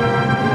Música